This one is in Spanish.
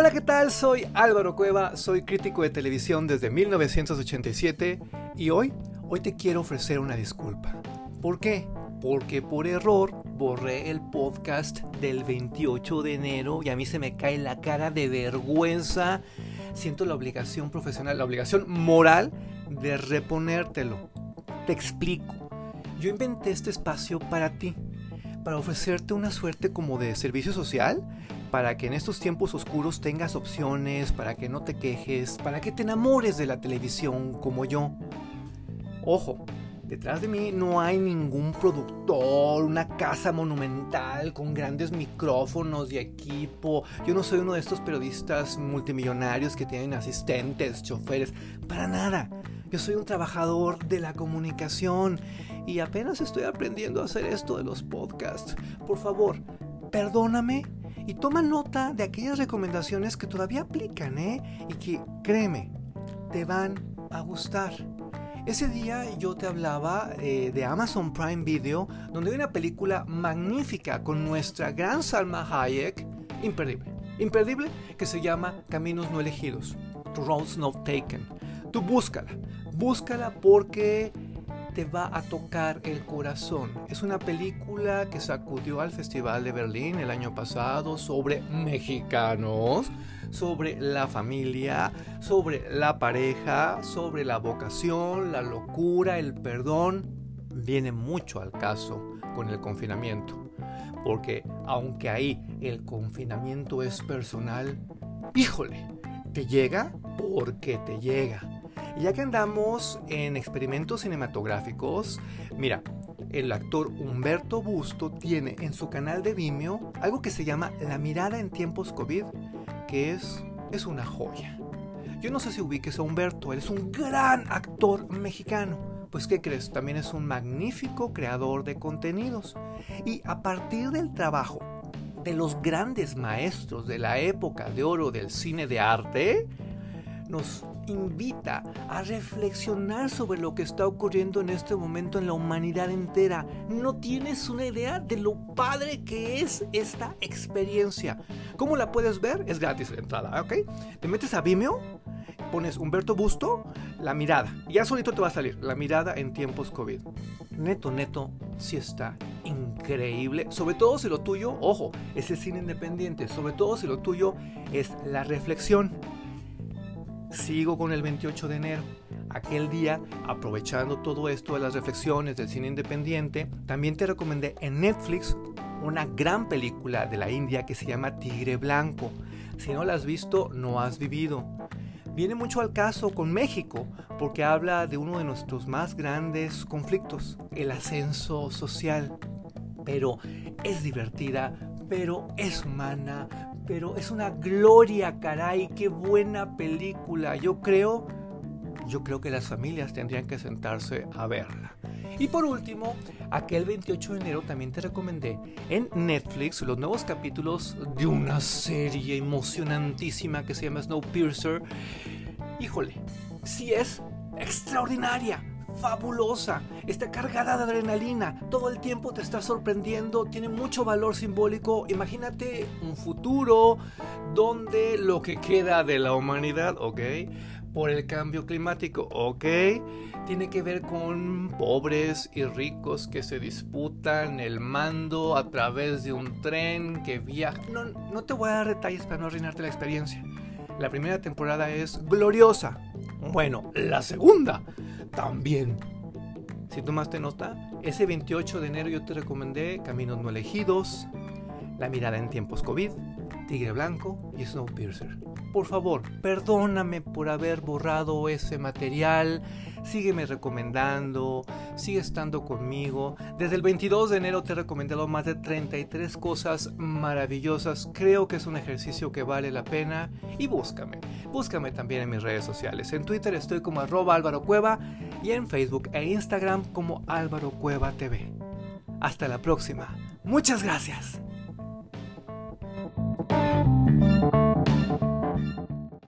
Hola, ¿qué tal? Soy Álvaro Cueva, soy crítico de televisión desde 1987 y hoy, hoy te quiero ofrecer una disculpa. ¿Por qué? Porque por error borré el podcast del 28 de enero y a mí se me cae la cara de vergüenza. Siento la obligación profesional, la obligación moral de reponértelo. Te explico. Yo inventé este espacio para ti, para ofrecerte una suerte como de servicio social, para que en estos tiempos oscuros tengas opciones, para que no te quejes, para que te enamores de la televisión como yo. Ojo, detrás de mí no hay ningún productor, una casa monumental con grandes micrófonos y equipo. Yo no soy uno de estos periodistas multimillonarios que tienen asistentes, choferes, para nada. Yo soy un trabajador de la comunicación y apenas estoy aprendiendo a hacer esto de los podcasts. Por favor, perdóname y toma nota de aquellas recomendaciones que todavía aplican, ¿eh? Y que, créeme, te van a gustar. Ese día yo te hablaba eh, de Amazon Prime Video, donde hay una película magnífica con nuestra gran Salma Hayek, imperdible, imperdible, que se llama Caminos no elegidos, Roads Not Taken. Tú búscala, búscala porque te va a tocar el corazón. Es una película que sacudió al Festival de Berlín el año pasado sobre mexicanos, sobre la familia, sobre la pareja, sobre la vocación, la locura, el perdón. Viene mucho al caso con el confinamiento. Porque aunque ahí el confinamiento es personal, híjole, te llega porque te llega. Y ya que andamos en experimentos cinematográficos, mira, el actor Humberto Busto tiene en su canal de Vimeo algo que se llama La mirada en tiempos COVID, que es, es una joya. Yo no sé si ubiques a Humberto, él es un gran actor mexicano. Pues ¿qué crees? También es un magnífico creador de contenidos. Y a partir del trabajo de los grandes maestros de la época de oro del cine de arte, nos invita a reflexionar sobre lo que está ocurriendo en este momento en la humanidad entera. No tienes una idea de lo padre que es esta experiencia. ¿Cómo la puedes ver? Es gratis la entrada, ¿ok? Te metes a Vimeo, pones Humberto Busto, la mirada. Y ya solito te va a salir, la mirada en tiempos COVID. Neto, neto, sí está increíble. Sobre todo si lo tuyo, ojo, es el cine independiente. Sobre todo si lo tuyo es la reflexión sigo con el 28 de enero. Aquel día, aprovechando todo esto de las reflexiones del cine independiente, también te recomendé en Netflix una gran película de la India que se llama Tigre Blanco. Si no la has visto, no has vivido. Viene mucho al caso con México porque habla de uno de nuestros más grandes conflictos, el ascenso social. Pero es divertida, pero es humana, pero es una gloria, caray, qué buena película. Yo creo, yo creo que las familias tendrían que sentarse a verla. Y por último, aquel 28 de enero también te recomendé en Netflix los nuevos capítulos de una serie emocionantísima que se llama Snowpiercer. Híjole, sí es extraordinaria fabulosa, está cargada de adrenalina, todo el tiempo te está sorprendiendo, tiene mucho valor simbólico. Imagínate un futuro donde lo que queda de la humanidad, ¿ok? Por el cambio climático, ¿ok? Tiene que ver con pobres y ricos que se disputan el mando a través de un tren que viaja. No, no te voy a dar detalles para no arruinarte la experiencia. La primera temporada es gloriosa. Bueno, la segunda también. Si tomaste nota, ese 28 de enero yo te recomendé Caminos no elegidos, La mirada en tiempos COVID, Tigre Blanco y Snowpiercer. Por favor, perdóname por haber borrado ese material. Sígueme recomendando, sigue estando conmigo. Desde el 22 de enero te he recomendado más de 33 cosas maravillosas. Creo que es un ejercicio que vale la pena. Y búscame, búscame también en mis redes sociales. En Twitter estoy como arroba Cueva y en Facebook e Instagram como Álvaro Cueva TV. Hasta la próxima. Muchas gracias.